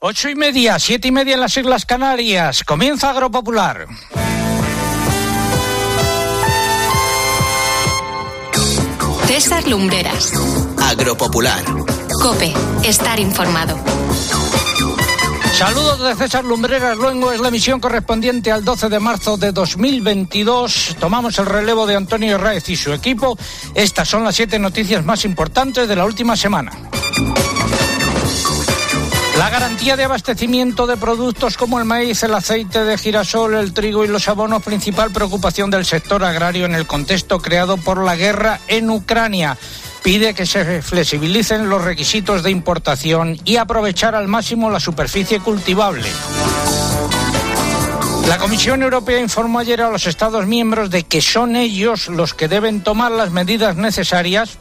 Ocho y media, siete y media en las Islas Canarias. Comienza Agropopular. César Lumbreras. Agropopular. Cope, estar informado. Saludos de César Lumbreras Luengo, es la emisión correspondiente al 12 de marzo de 2022. Tomamos el relevo de Antonio Raez y su equipo. Estas son las siete noticias más importantes de la última semana. La garantía de abastecimiento de productos como el maíz, el aceite de girasol, el trigo y los abonos, principal preocupación del sector agrario en el contexto creado por la guerra en Ucrania pide que se flexibilicen los requisitos de importación y aprovechar al máximo la superficie cultivable. La Comisión Europea informó ayer a los Estados miembros de que son ellos los que deben tomar las medidas necesarias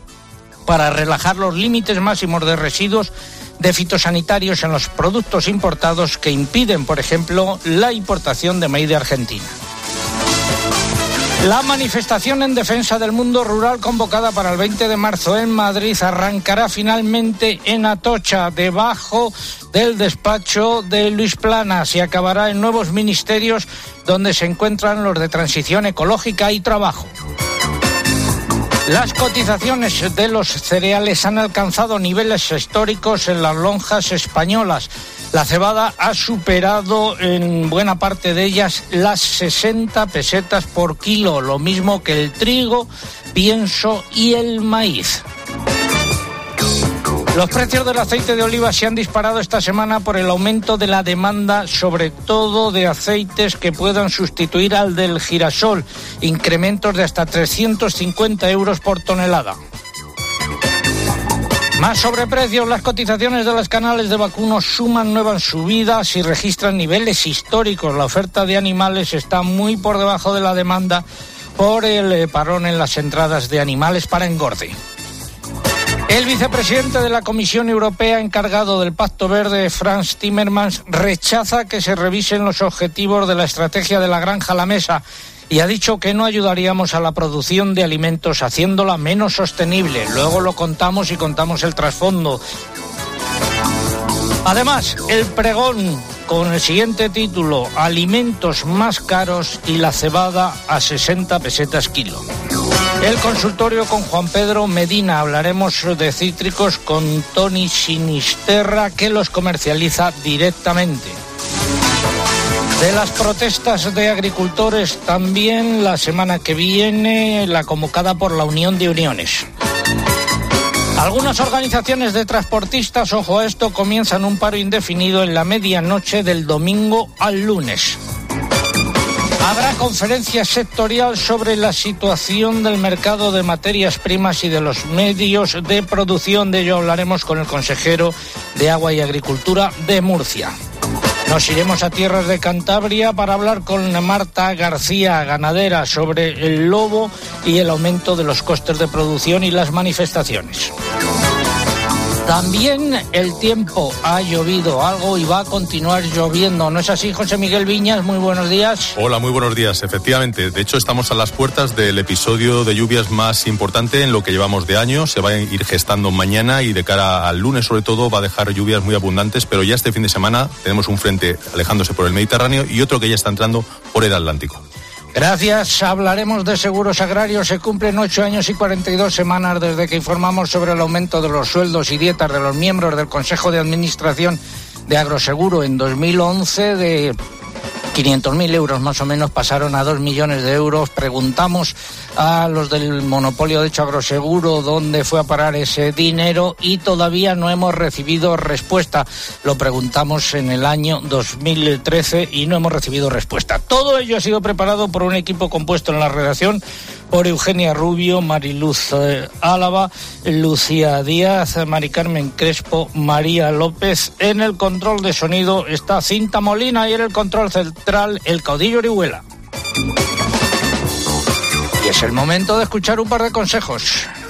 para relajar los límites máximos de residuos de fitosanitarios en los productos importados que impiden, por ejemplo, la importación de maíz de Argentina. La manifestación en defensa del mundo rural convocada para el 20 de marzo en Madrid arrancará finalmente en Atocha, debajo del despacho de Luis Planas y acabará en nuevos ministerios donde se encuentran los de transición ecológica y trabajo. Las cotizaciones de los cereales han alcanzado niveles históricos en las lonjas españolas. La cebada ha superado en buena parte de ellas las 60 pesetas por kilo, lo mismo que el trigo, pienso y el maíz. Los precios del aceite de oliva se han disparado esta semana por el aumento de la demanda, sobre todo de aceites que puedan sustituir al del girasol, incrementos de hasta 350 euros por tonelada. Más sobreprecios, las cotizaciones de los canales de vacunos suman nuevas subidas y registran niveles históricos. La oferta de animales está muy por debajo de la demanda por el eh, parón en las entradas de animales para engorde. El vicepresidente de la Comisión Europea encargado del Pacto Verde, Franz Timmermans, rechaza que se revisen los objetivos de la estrategia de la granja a la mesa y ha dicho que no ayudaríamos a la producción de alimentos haciéndola menos sostenible. Luego lo contamos y contamos el trasfondo. Además, el pregón con el siguiente título, Alimentos más caros y la cebada a 60 pesetas kilo. El consultorio con Juan Pedro Medina. Hablaremos de cítricos con Tony Sinisterra, que los comercializa directamente. De las protestas de agricultores también la semana que viene, la convocada por la Unión de Uniones. Algunas organizaciones de transportistas, ojo a esto, comienzan un paro indefinido en la medianoche del domingo al lunes. Habrá conferencia sectorial sobre la situación del mercado de materias primas y de los medios de producción. De ello hablaremos con el consejero de Agua y Agricultura de Murcia. Nos iremos a tierras de Cantabria para hablar con Marta García, ganadera, sobre el lobo y el aumento de los costes de producción y las manifestaciones. También el tiempo ha llovido algo y va a continuar lloviendo. ¿No es así, José Miguel Viñas? Muy buenos días. Hola, muy buenos días. Efectivamente, de hecho estamos a las puertas del episodio de lluvias más importante en lo que llevamos de año. Se va a ir gestando mañana y de cara al lunes sobre todo va a dejar lluvias muy abundantes, pero ya este fin de semana tenemos un frente alejándose por el Mediterráneo y otro que ya está entrando por el Atlántico. Gracias. Hablaremos de seguros agrarios. Se cumplen ocho años y 42 semanas desde que informamos sobre el aumento de los sueldos y dietas de los miembros del Consejo de Administración de Agroseguro en 2011 de 500.000 euros más o menos pasaron a 2 millones de euros. Preguntamos a los del monopolio de hecho dónde fue a parar ese dinero y todavía no hemos recibido respuesta. Lo preguntamos en el año 2013 y no hemos recibido respuesta. Todo ello ha sido preparado por un equipo compuesto en la redacción por Eugenia Rubio, Mariluz eh, Álava, Lucía Díaz, Mari Carmen Crespo, María López. En el control de sonido está Cinta Molina y en el control central el caudillo Orihuela. Y es el momento de escuchar un par de consejos.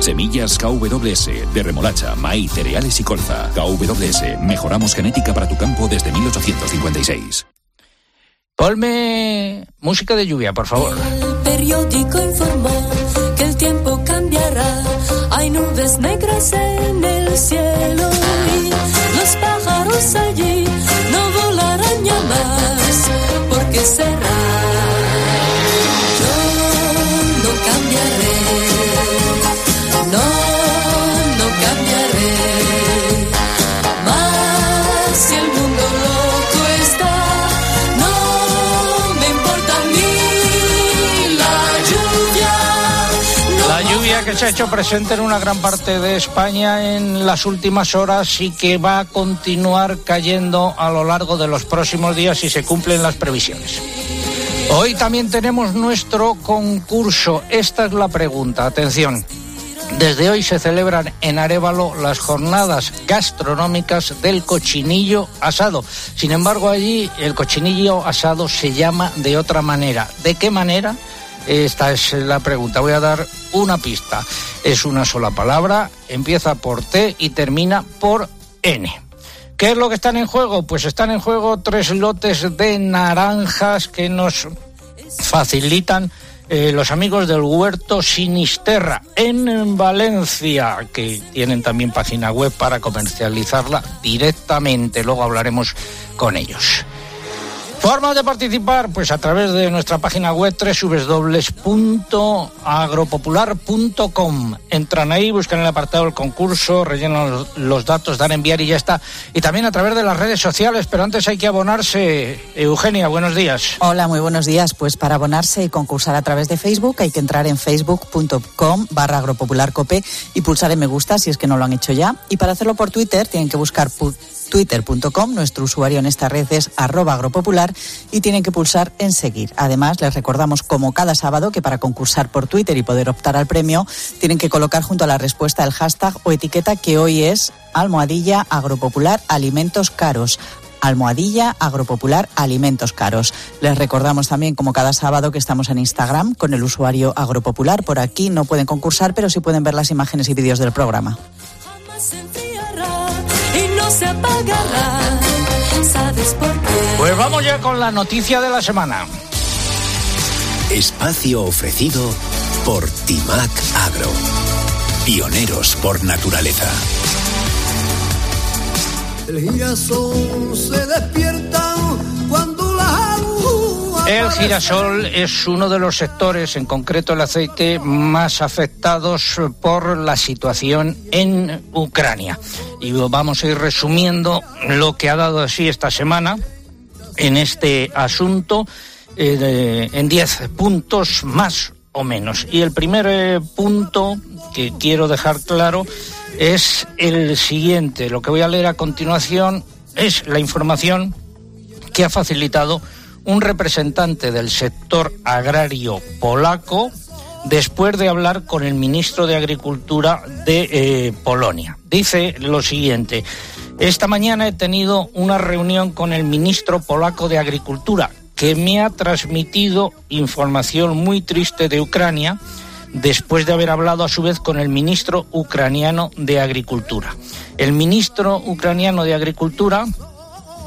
Semillas KWS de remolacha, maíz, cereales y colza. KWS, mejoramos genética para tu campo desde 1856. Ponme música de lluvia, por favor. El periódico informó que el tiempo cambiará. Hay nubes negras en el cielo y los pájaros allí no volarán ya más porque será. Se ha hecho presente en una gran parte de España en las últimas horas y que va a continuar cayendo a lo largo de los próximos días si se cumplen las previsiones. Hoy también tenemos nuestro concurso. Esta es la pregunta. Atención. Desde hoy se celebran en Arevalo las jornadas gastronómicas del cochinillo asado. Sin embargo, allí el cochinillo asado se llama de otra manera. ¿De qué manera? Esta es la pregunta. Voy a dar una pista. Es una sola palabra, empieza por T y termina por N. ¿Qué es lo que están en juego? Pues están en juego tres lotes de naranjas que nos facilitan eh, los amigos del Huerto Sinisterra en Valencia, que tienen también página web para comercializarla directamente. Luego hablaremos con ellos. Formas de participar, pues a través de nuestra página web www.agropopular.com. Entran ahí, buscan el apartado del concurso, rellenan los datos, dan enviar y ya está. Y también a través de las redes sociales, pero antes hay que abonarse. Eugenia, buenos días. Hola, muy buenos días. Pues para abonarse y concursar a través de Facebook hay que entrar en facebook.com barra y pulsar en me gusta si es que no lo han hecho ya. Y para hacerlo por Twitter tienen que buscar twitter.com. Nuestro usuario en esta red es arroba agropopular y tienen que pulsar en seguir. Además, les recordamos como cada sábado que para concursar por Twitter y poder optar al premio tienen que colocar junto a la respuesta el hashtag o etiqueta que hoy es almohadilla agropopular alimentos caros almohadilla agropopular alimentos caros. Les recordamos también, como cada sábado, que estamos en Instagram con el usuario agropopular. Por aquí no pueden concursar, pero sí pueden ver las imágenes y vídeos del programa se apagará. ¿Sabes por qué? Pues vamos ya con la noticia de la semana. Espacio ofrecido por Timac Agro. Pioneros por naturaleza. El girasol se despierta el girasol es uno de los sectores, en concreto el aceite, más afectados por la situación en Ucrania. Y vamos a ir resumiendo lo que ha dado así esta semana en este asunto eh, en 10 puntos más o menos. Y el primer eh, punto que quiero dejar claro es el siguiente. Lo que voy a leer a continuación es la información que ha facilitado un representante del sector agrario polaco después de hablar con el ministro de Agricultura de eh, Polonia. Dice lo siguiente, esta mañana he tenido una reunión con el ministro polaco de Agricultura que me ha transmitido información muy triste de Ucrania después de haber hablado a su vez con el ministro ucraniano de Agricultura. El ministro ucraniano de Agricultura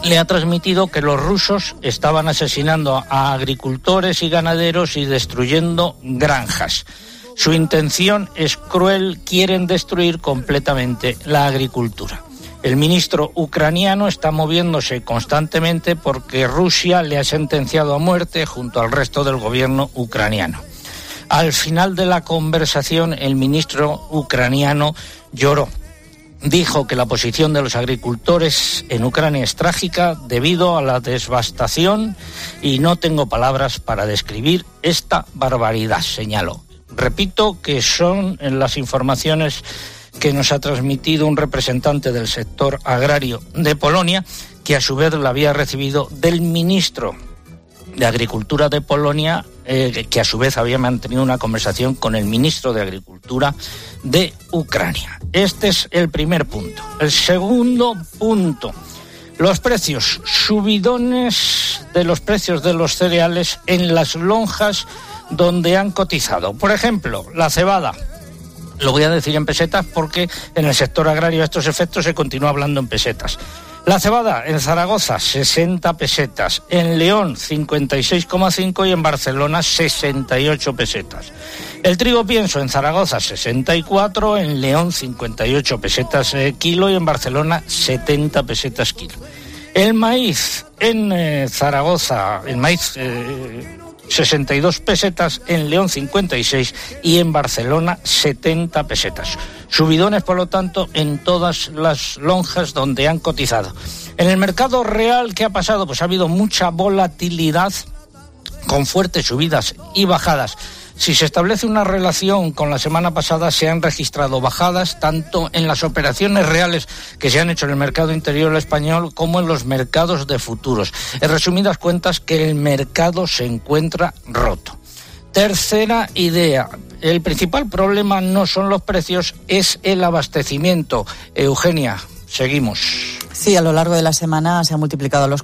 le ha transmitido que los rusos estaban asesinando a agricultores y ganaderos y destruyendo granjas. Su intención es cruel, quieren destruir completamente la agricultura. El ministro ucraniano está moviéndose constantemente porque Rusia le ha sentenciado a muerte junto al resto del gobierno ucraniano. Al final de la conversación, el ministro ucraniano lloró dijo que la posición de los agricultores en Ucrania es trágica debido a la devastación y no tengo palabras para describir esta barbaridad, señaló. Repito que son las informaciones que nos ha transmitido un representante del sector agrario de Polonia, que a su vez la había recibido del ministro de Agricultura de Polonia, eh, que a su vez había mantenido una conversación con el ministro de Agricultura de Ucrania. Este es el primer punto. El segundo punto. Los precios, subidones de los precios de los cereales en las lonjas donde han cotizado. Por ejemplo, la cebada. Lo voy a decir en pesetas porque en el sector agrario estos efectos se continúa hablando en pesetas. La cebada en Zaragoza 60 pesetas, en León 56,5 y en Barcelona 68 pesetas. El trigo pienso en Zaragoza 64, en León 58 pesetas eh, kilo y en Barcelona 70 pesetas kilo. El maíz en eh, Zaragoza, el maíz eh, 62 pesetas, en León 56 y en Barcelona 70 pesetas. Subidones, por lo tanto, en todas las lonjas donde han cotizado. En el mercado real, ¿qué ha pasado? Pues ha habido mucha volatilidad con fuertes subidas y bajadas. Si se establece una relación con la semana pasada, se han registrado bajadas tanto en las operaciones reales que se han hecho en el mercado interior español como en los mercados de futuros. En resumidas cuentas, que el mercado se encuentra roto. Tercera idea. El principal problema no son los precios, es el abastecimiento. Eugenia, seguimos. Sí, a lo largo de la semana se han multiplicado los,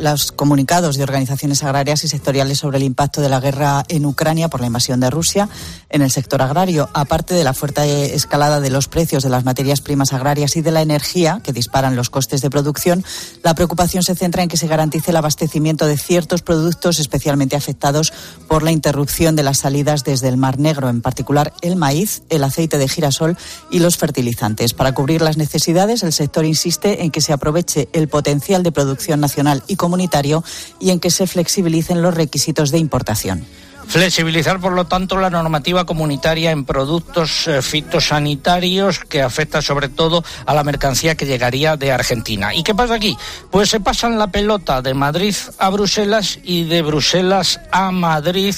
los, comunicados de organizaciones agrarias y sectoriales sobre el impacto de la guerra en Ucrania por la invasión de Rusia en el sector agrario. Aparte de la fuerte escalada de los precios de las materias primas agrarias y de la energía, que disparan los costes de producción, la preocupación se centra en que se garantice el abastecimiento de ciertos productos especialmente afectados por la interrupción de las salidas desde el Mar Negro, en particular el maíz, el aceite de girasol y los fertilizantes. Para cubrir las necesidades, el sector insiste en que se aproveche el potencial de producción nacional y comunitario y en que se flexibilicen los requisitos de importación. Flexibilizar, por lo tanto, la normativa comunitaria en productos eh, fitosanitarios que afecta sobre todo a la mercancía que llegaría de Argentina. ¿Y qué pasa aquí? Pues se pasan la pelota de Madrid a Bruselas y de Bruselas a Madrid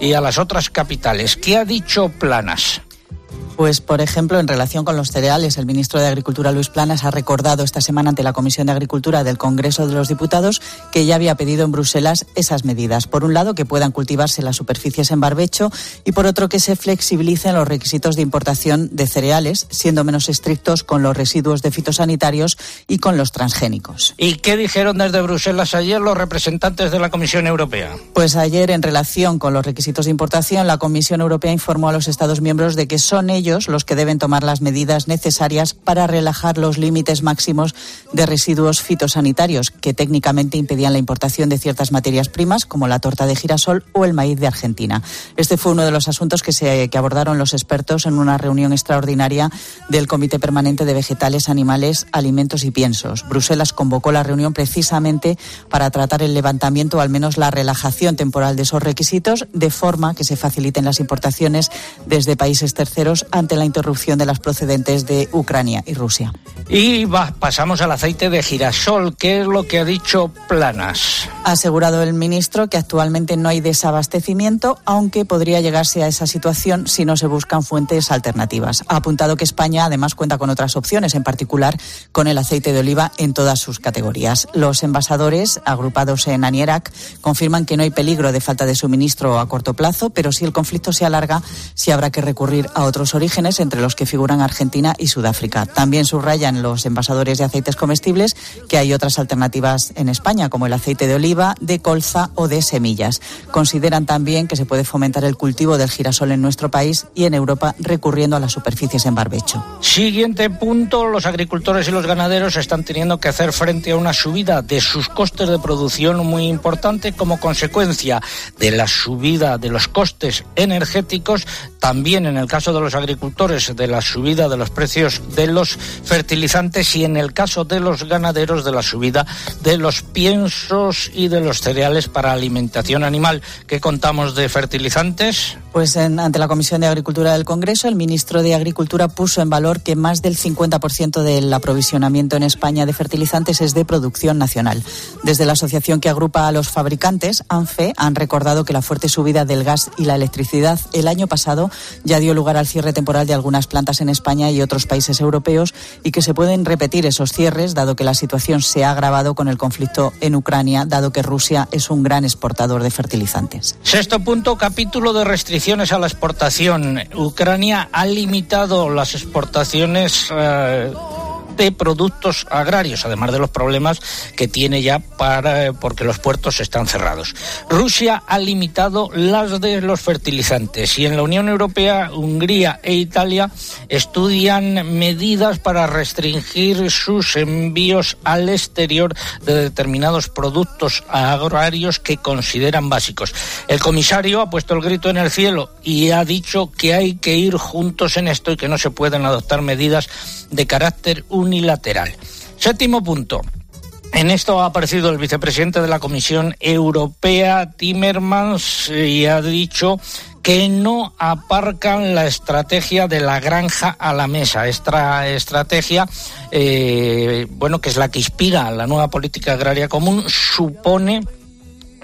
y a las otras capitales. ¿Qué ha dicho Planas? Pues, por ejemplo, en relación con los cereales, el ministro de Agricultura, Luis Planas, ha recordado esta semana ante la Comisión de Agricultura del Congreso de los Diputados que ya había pedido en Bruselas esas medidas. Por un lado, que puedan cultivarse las superficies en barbecho y, por otro, que se flexibilicen los requisitos de importación de cereales, siendo menos estrictos con los residuos de fitosanitarios y con los transgénicos. ¿Y qué dijeron desde Bruselas ayer los representantes de la Comisión Europea? Pues ayer, en relación con los requisitos de importación, la Comisión Europea informó a los Estados miembros de que son ellos ellos los que deben tomar las medidas necesarias para relajar los límites máximos de residuos fitosanitarios que técnicamente impedían la importación de ciertas materias primas como la torta de girasol o el maíz de Argentina. Este fue uno de los asuntos que, se, que abordaron los expertos en una reunión extraordinaria del Comité Permanente de Vegetales, Animales, Alimentos y Piensos. Bruselas convocó la reunión precisamente para tratar el levantamiento o al menos la relajación temporal de esos requisitos de forma que se faciliten las importaciones desde países terceros ante la interrupción de las procedentes de Ucrania y Rusia. Y va, pasamos al aceite de girasol. ¿Qué es lo que ha dicho Planas? Ha asegurado el ministro que actualmente no hay desabastecimiento, aunque podría llegarse a esa situación si no se buscan fuentes alternativas. Ha apuntado que España además cuenta con otras opciones, en particular con el aceite de oliva en todas sus categorías. Los envasadores, agrupados en Anierac, confirman que no hay peligro de falta de suministro a corto plazo, pero si el conflicto se alarga, sí habrá que recurrir a otros orígenes, entre los que figuran Argentina y Sudáfrica. También subrayan los envasadores de aceites comestibles que hay otras alternativas en España, como el aceite de oliva, de colza o de semillas. Consideran también que se puede fomentar el cultivo del girasol en nuestro país y en Europa recurriendo a las superficies en barbecho. Siguiente punto, los agricultores y los ganaderos están teniendo que hacer frente a una subida de sus costes de producción muy importante como consecuencia de la subida de los costes energéticos, también en el caso de los agricultores de la subida de los precios de los fertilizantes y en el caso de los ganaderos de la subida de los piensos y de los cereales para alimentación animal. ¿Qué contamos de fertilizantes? Pues en, ante la Comisión de Agricultura del Congreso, el ministro de Agricultura puso en valor que más del 50% del aprovisionamiento en España de fertilizantes es de producción nacional. Desde la asociación que agrupa a los fabricantes, ANFE, han recordado que la fuerte subida del gas y la electricidad el año pasado ya dio lugar al cierre temporal de algunas plantas en España y otros países europeos y que se pueden repetir esos cierres dado que la situación se ha agravado con el conflicto en Ucrania, dado que Rusia es un gran exportador de fertilizantes. Sexto punto, capítulo de restricciones a la exportación. Ucrania ha limitado las exportaciones eh, de productos agrarios, además de los problemas que tiene ya para porque los puertos están cerrados. Rusia ha limitado las de los fertilizantes y en la Unión Europea, Hungría e Italia estudian medidas para restringir sus envíos al exterior de determinados productos agrarios que consideran básicos. El comisario ha puesto el grito en el cielo y ha dicho que hay que ir juntos en esto y que no se pueden adoptar medidas de carácter unilateral. Séptimo punto. En esto ha aparecido el vicepresidente de la Comisión Europea, Timmermans, y ha dicho que no aparcan la estrategia de la granja a la mesa. Esta estrategia, eh, bueno, que es la que inspira la nueva política agraria común, supone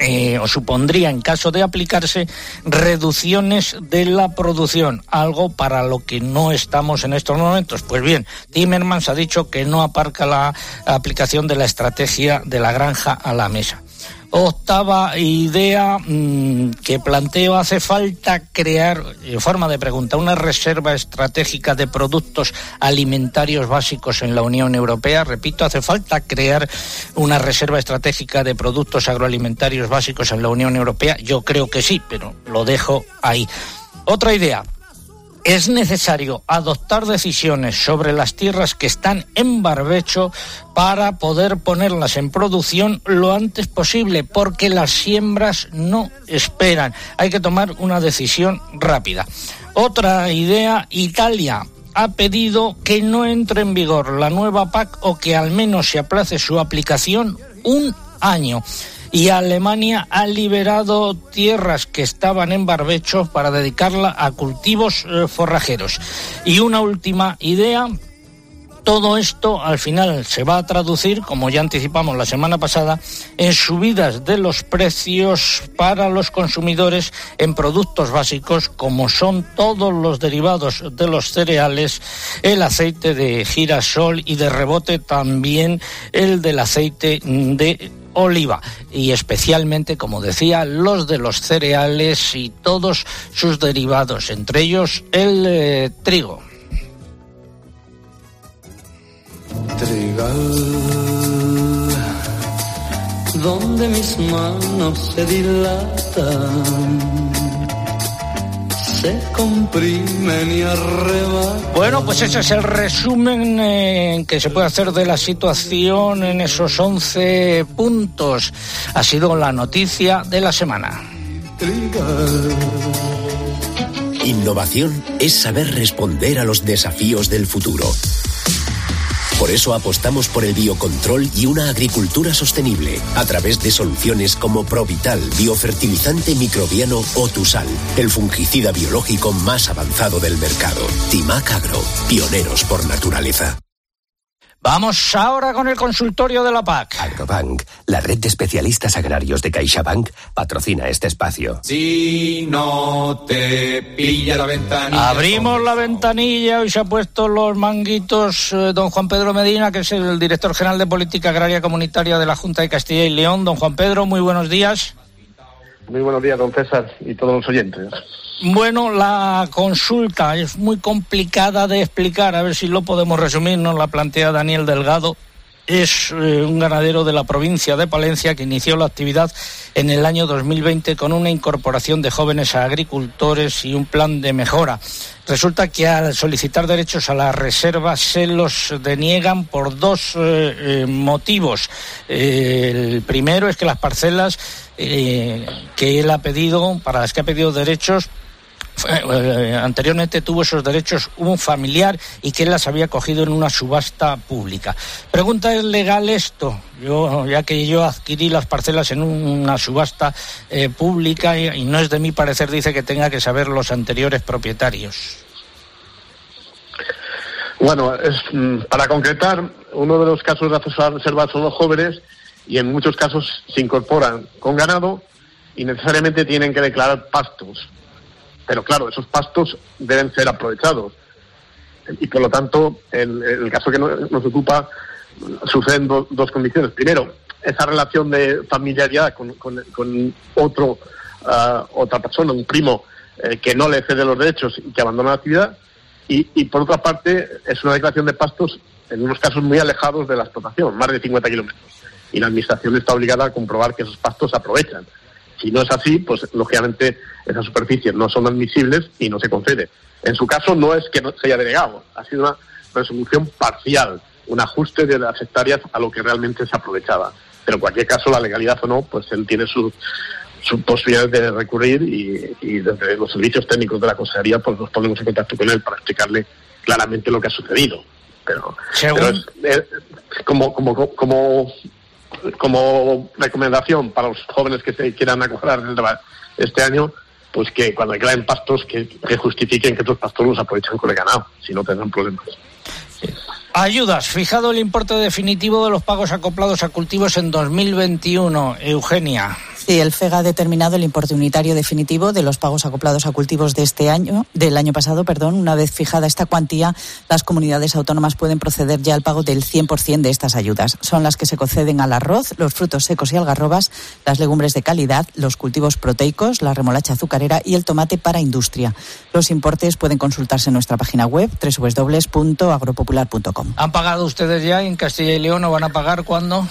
eh, o supondría, en caso de aplicarse, reducciones de la producción, algo para lo que no estamos en estos momentos. Pues bien, Timmermans ha dicho que no aparca la aplicación de la estrategia de la granja a la mesa. Octava idea mmm, que planteo, hace falta crear, en forma de pregunta, una reserva estratégica de productos alimentarios básicos en la Unión Europea. Repito, hace falta crear una reserva estratégica de productos agroalimentarios básicos en la Unión Europea. Yo creo que sí, pero lo dejo ahí. Otra idea, es necesario adoptar decisiones sobre las tierras que están en barbecho para poder ponerlas en producción lo antes posible, porque las siembras no esperan. Hay que tomar una decisión rápida. Otra idea, Italia ha pedido que no entre en vigor la nueva PAC o que al menos se aplace su aplicación un año y Alemania ha liberado tierras que estaban en barbecho para dedicarla a cultivos eh, forrajeros. Y una última idea, todo esto al final se va a traducir, como ya anticipamos la semana pasada, en subidas de los precios para los consumidores en productos básicos como son todos los derivados de los cereales, el aceite de girasol y de rebote también el del aceite de oliva y especialmente, como decía, los de los cereales y todos sus derivados, entre ellos el eh, trigo. Trigal, donde mis manos se dilatan se comprimen y arrebatan. Bueno, pues ese es el resumen eh, que se puede hacer de la situación en esos 11 puntos. Ha sido la noticia de la semana. Innovación es saber responder a los desafíos del futuro. Por eso apostamos por el biocontrol y una agricultura sostenible a través de soluciones como Provital, biofertilizante microbiano o Tusal, el fungicida biológico más avanzado del mercado. Timac Agro, pioneros por naturaleza. Vamos ahora con el consultorio de la PAC. Agrobank, la red de especialistas agrarios de CaixaBank, patrocina este espacio. Si no te pilla la ventanilla. Abrimos la ventanilla, hoy se ha puesto los manguitos eh, don Juan Pedro Medina, que es el director general de Política Agraria Comunitaria de la Junta de Castilla y León. Don Juan Pedro, muy buenos días. Muy buenos días, don César, y todos los oyentes. Bueno, la consulta es muy complicada de explicar, a ver si lo podemos resumir, nos la plantea Daniel Delgado. Es eh, un ganadero de la provincia de Palencia que inició la actividad en el año 2020 con una incorporación de jóvenes agricultores y un plan de mejora. Resulta que al solicitar derechos a la reserva se los deniegan por dos eh, eh, motivos. El primero es que las parcelas que él ha pedido, para las que ha pedido derechos, eh, anteriormente tuvo esos derechos un familiar y que las había cogido en una subasta pública. Pregunta, ¿es legal esto? Yo, ya que yo adquirí las parcelas en una subasta eh, pública y, no es de mi parecer, dice que tenga que saber los anteriores propietarios. Bueno, mm, para concretar, uno de los casos de acceso a reserva son los jóvenes y en muchos casos se incorporan con ganado y necesariamente tienen que declarar pastos. Pero claro, esos pastos deben ser aprovechados. Y por lo tanto, el, el caso que no- nos ocupa, suceden do- dos condiciones. Primero, esa relación de familiaridad con otro, ah, otra persona, un primo, eh, que no le cede los derechos y que abandona la actividad. Y, y por otra parte, es una declaración de pastos en unos casos muy alejados de la explotación, más de 50 kilómetros. Y la Administración está obligada a comprobar que esos pastos se aprovechan. Si no es así, pues lógicamente esas superficies no son admisibles y no se concede. En su caso no es que no se haya denegado, ha sido una resolución parcial, un ajuste de las hectáreas a lo que realmente se aprovechaba. Pero en cualquier caso, la legalidad o no, pues él tiene su, su posibilidad de recurrir y, y desde los servicios técnicos de la consejería pues nos ponemos en contacto con él para explicarle claramente lo que ha sucedido. Pero, pero es- es como, como, como, como recomendación para los jóvenes que se quieran acoger este año, pues que cuando declaren pastos que, que justifiquen que estos pastos los aprovechan con el ganado, si no tendrán problemas. Ayudas. Fijado el importe definitivo de los pagos acoplados a cultivos en 2021. Eugenia. Sí, el FEGA ha determinado el importe unitario definitivo de los pagos acoplados a cultivos de este año, del año pasado, perdón. Una vez fijada esta cuantía, las comunidades autónomas pueden proceder ya al pago del 100% de estas ayudas. Son las que se conceden al arroz, los frutos secos y algarrobas, las legumbres de calidad, los cultivos proteicos, la remolacha azucarera y el tomate para industria. Los importes pueden consultarse en nuestra página web www.agropopular.com. ¿Han pagado ustedes ya en Castilla y León o van a pagar cuándo?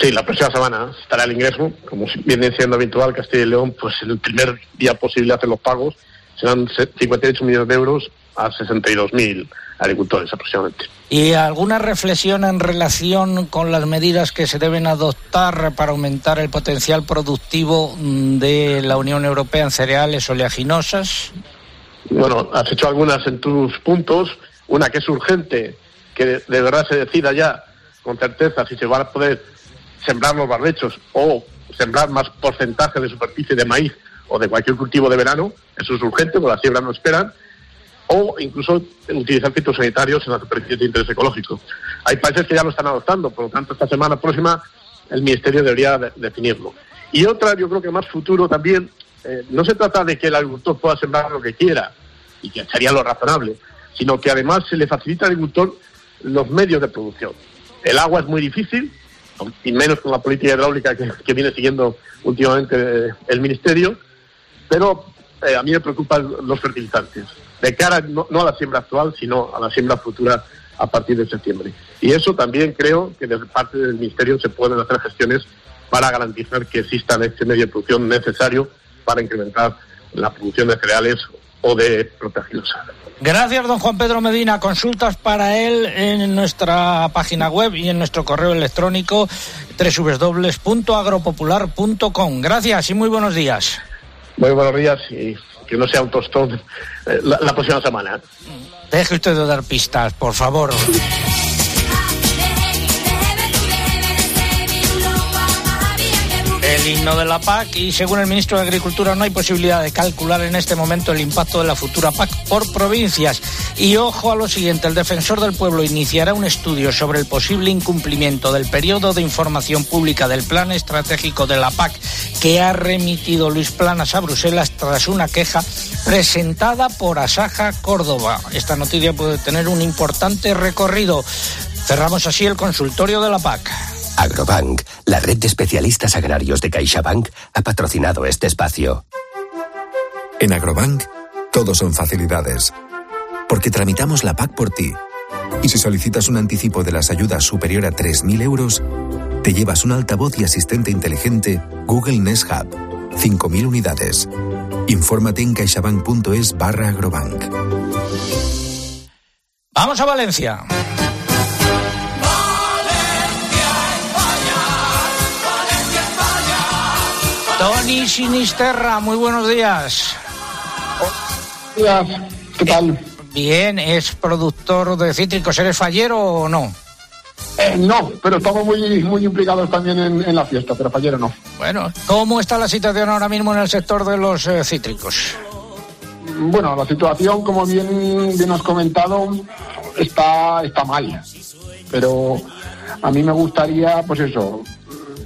Sí, la próxima semana estará el ingreso, como viene siendo habitual, Castilla y León, pues el primer día posible hacer los pagos serán se- 58 millones de euros a 62.000 agricultores aproximadamente. ¿Y alguna reflexión en relación con las medidas que se deben adoptar para aumentar el potencial productivo de la Unión Europea en cereales oleaginosas? Bueno, has hecho algunas en tus puntos, una que es urgente, que de, verdad se decida ya con certeza si se van a poder sembrar los barbechos o sembrar más porcentaje de superficie de maíz o de cualquier cultivo de verano, eso es urgente, porque las siembras no esperan, o incluso utilizar fitosanitarios en las superficies de interés ecológico. Hay países que ya lo están adoptando, por lo tanto, esta semana próxima el Ministerio debería de- definirlo. Y otra, yo creo que más futuro también, eh, no se trata de que el agricultor pueda sembrar lo que quiera, y que sería lo razonable, sino que además se le facilita al agricultor los medios de producción. El agua es muy difícil, y menos con la política hidráulica que, viene siguiendo últimamente eh, el Ministerio, pero eh, a mí me preocupan los fertilizantes, de cara no, no a la siembra actual, sino a la siembra futura a partir de septiembre. Y eso también creo que desde parte del Ministerio se pueden hacer gestiones para garantizar que exista este medio de producción necesario para incrementar la producción de cereales o de protegidos. Gracias, don Juan Pedro Medina. Consultas para él en nuestra página web y en nuestro correo electrónico www.agropopular.com. Gracias y muy buenos días. Muy buenos días y que no sea un tostón eh, la, la próxima semana. Deje usted de dar pistas, por favor. De la PAC y según el ministro de Agricultura no hay posibilidad de calcular en este momento el impacto de la futura PAC por provincias. Y ojo a lo siguiente, el defensor del pueblo iniciará un estudio sobre el posible incumplimiento del periodo de información pública del plan estratégico de la PAC que ha remitido Luis Planas a Bruselas tras una queja presentada por Asaja Córdoba. Esta noticia puede tener un importante recorrido. Cerramos así el consultorio de la PAC. Agrobank, la red de especialistas agrarios de CaixaBank, ha patrocinado este espacio. En Agrobank, todo son facilidades. Porque tramitamos la PAC por ti. Y si solicitas un anticipo de las ayudas superior a 3.000 euros, te llevas un altavoz y asistente inteligente Google Nest Hub. 5.000 unidades. Infórmate en caixabank.es barra agrobank. Vamos a Valencia. Tony Sinisterra, muy buenos días. días, ¿qué tal? Bien, ¿es productor de cítricos? ¿Eres fallero o no? Eh, no, pero estamos muy, muy implicados también en, en la fiesta, pero fallero no. Bueno, ¿cómo está la situación ahora mismo en el sector de los eh, cítricos? Bueno, la situación, como bien, bien has comentado, está, está mal. Pero a mí me gustaría, pues eso,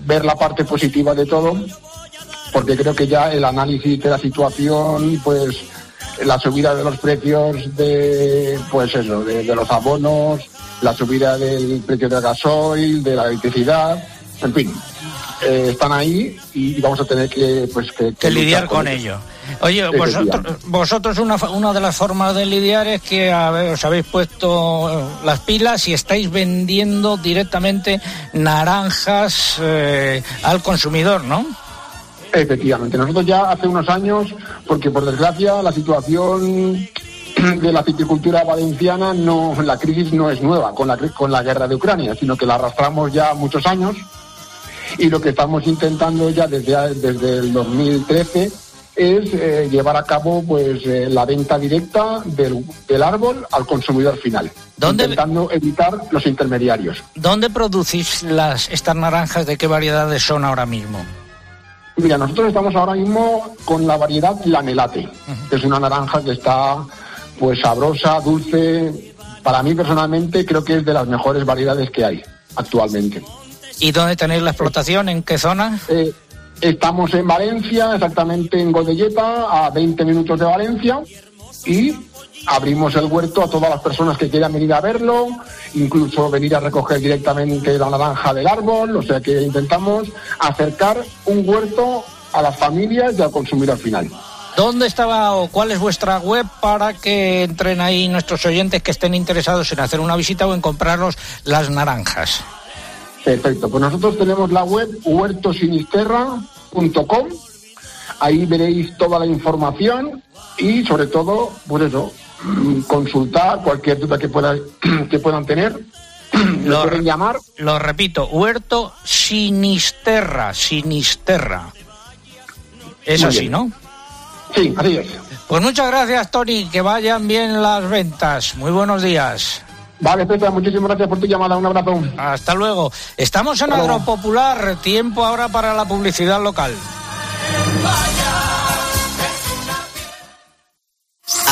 ver la parte positiva de todo, porque creo que ya el análisis de la situación, pues la subida de los precios de, pues eso, de, de los abonos, la subida del precio del gasoil, de la electricidad, en fin, eh, están ahí y vamos a tener que, pues, que, Que lidiar con ello. ello. Oye, vosotros, vosotros una, una de las formas de lidiar es que a ver, os habéis puesto las pilas y estáis vendiendo directamente naranjas eh, al consumidor, ¿no? Efectivamente, nosotros ya hace unos años, porque por desgracia la situación de la viticultura valenciana no, la crisis no es nueva con la, con la guerra de Ucrania, sino que la arrastramos ya muchos años y lo que estamos intentando ya desde, desde el 2013 es eh, llevar a cabo pues eh, la venta directa del, del árbol al consumidor final, intentando evitar los intermediarios. ¿Dónde producís las, estas naranjas? ¿De qué variedades son ahora mismo? Mira, nosotros estamos ahora mismo con la variedad Lanelate, que es una naranja que está pues sabrosa, dulce. Para mí personalmente creo que es de las mejores variedades que hay actualmente. ¿Y dónde tenéis la explotación? ¿En qué zona? Eh, estamos en Valencia, exactamente en Godelleta, a 20 minutos de Valencia, y abrimos el huerto a todas las personas que quieran venir a verlo, incluso venir a recoger directamente la naranja del árbol, o sea que intentamos acercar un huerto a las familias y al consumidor final. ¿Dónde estaba o cuál es vuestra web para que entren ahí nuestros oyentes que estén interesados en hacer una visita o en comprarnos las naranjas? Perfecto, pues nosotros tenemos la web huertosinisterra.com, ahí veréis toda la información y sobre todo, pues eso, consultar cualquier duda que, pueda, que puedan tener. Lo pueden llamar. Lo repito, Huerto Sinisterra, Sinisterra. Es Muy así, bien. ¿no? Sí, así es. Pues muchas gracias, Tony, que vayan bien las ventas. Muy buenos días. Vale, Pepe, muchísimas gracias por tu llamada. Un abrazo. Hasta luego. Estamos en Agropopular, tiempo ahora para la publicidad local.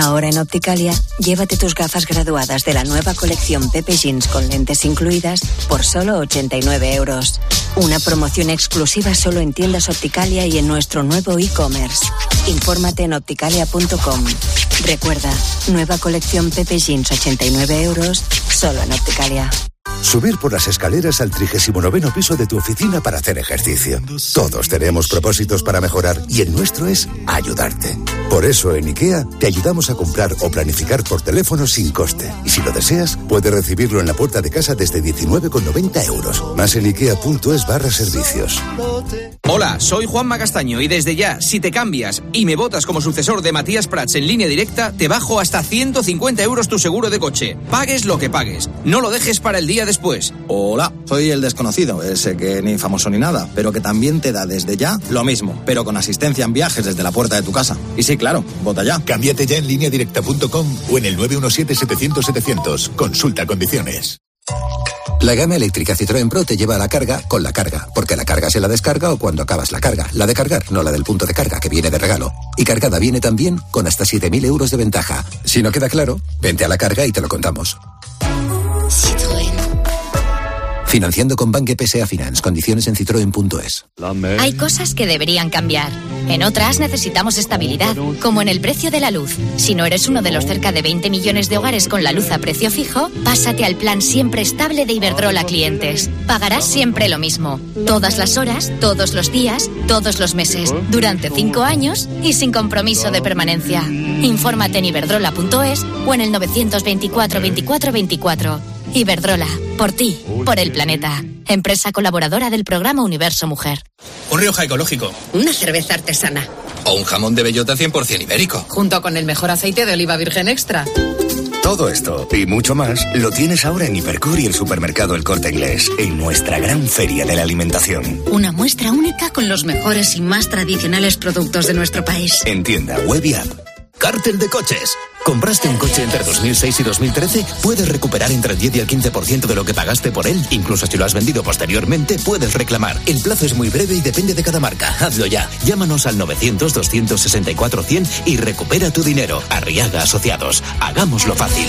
Ahora en Opticalia, llévate tus gafas graduadas de la nueva colección Pepe Jeans con lentes incluidas por solo 89 euros. Una promoción exclusiva solo en tiendas Opticalia y en nuestro nuevo e-commerce. Infórmate en opticalia.com. Recuerda, nueva colección Pepe Jeans 89 euros solo en Opticalia. Subir por las escaleras al 39 piso de tu oficina para hacer ejercicio. Todos tenemos propósitos para mejorar y el nuestro es ayudarte. Por eso en IKEA te ayudamos a comprar o planificar por teléfono sin coste. Y si lo deseas, puedes recibirlo en la puerta de casa desde 19,90 euros. Más en ikea.es barra servicios. Hola, soy Juanma Castaño y desde ya, si te cambias y me votas como sucesor de Matías Prats en línea directa, te bajo hasta 150 euros tu seguro de coche. Pagues lo que pagues. No lo dejes para el día después. Hola, soy el desconocido, ese que ni famoso ni nada, pero que también te da desde ya lo mismo, pero con asistencia en viajes desde la puerta de tu casa. Y sí, claro, vota ya. Cámbiate ya en lineadirecta.com o en el 917-700-700. Consulta condiciones. La gama eléctrica Citroën Pro te lleva a la carga con la carga, porque la carga se la descarga o cuando acabas la carga. La de cargar, no la del punto de carga, que viene de regalo. Y cargada viene también con hasta 7.000 euros de ventaja. Si no queda claro, vente a la carga y te lo contamos. Financiando con Banque PSA Finance. Condiciones en citroen.es. Hay cosas que deberían cambiar. En otras necesitamos estabilidad, como en el precio de la luz. Si no eres uno de los cerca de 20 millones de hogares con la luz a precio fijo, pásate al plan siempre estable de Iberdrola Clientes. Pagarás siempre lo mismo. Todas las horas, todos los días, todos los meses, durante 5 años y sin compromiso de permanencia. Infórmate en iberdrola.es o en el 924 24 24. Iberdrola, por ti, por el planeta. Empresa colaboradora del programa Universo Mujer. Un Rioja ecológico. Una cerveza artesana. O un jamón de bellota 100% ibérico. Junto con el mejor aceite de oliva virgen extra. Todo esto y mucho más lo tienes ahora en Hipercor y el supermercado El Corte Inglés, en nuestra gran feria de la alimentación. Una muestra única con los mejores y más tradicionales productos de nuestro país. En tienda web y app. Cártel de coches. ¿Compraste un coche entre 2006 y 2013? Puedes recuperar entre el 10 y el 15% de lo que pagaste por él. Incluso si lo has vendido posteriormente, puedes reclamar. El plazo es muy breve y depende de cada marca. Hazlo ya. Llámanos al 900-264-100 y recupera tu dinero. Arriaga Asociados. Hagámoslo fácil.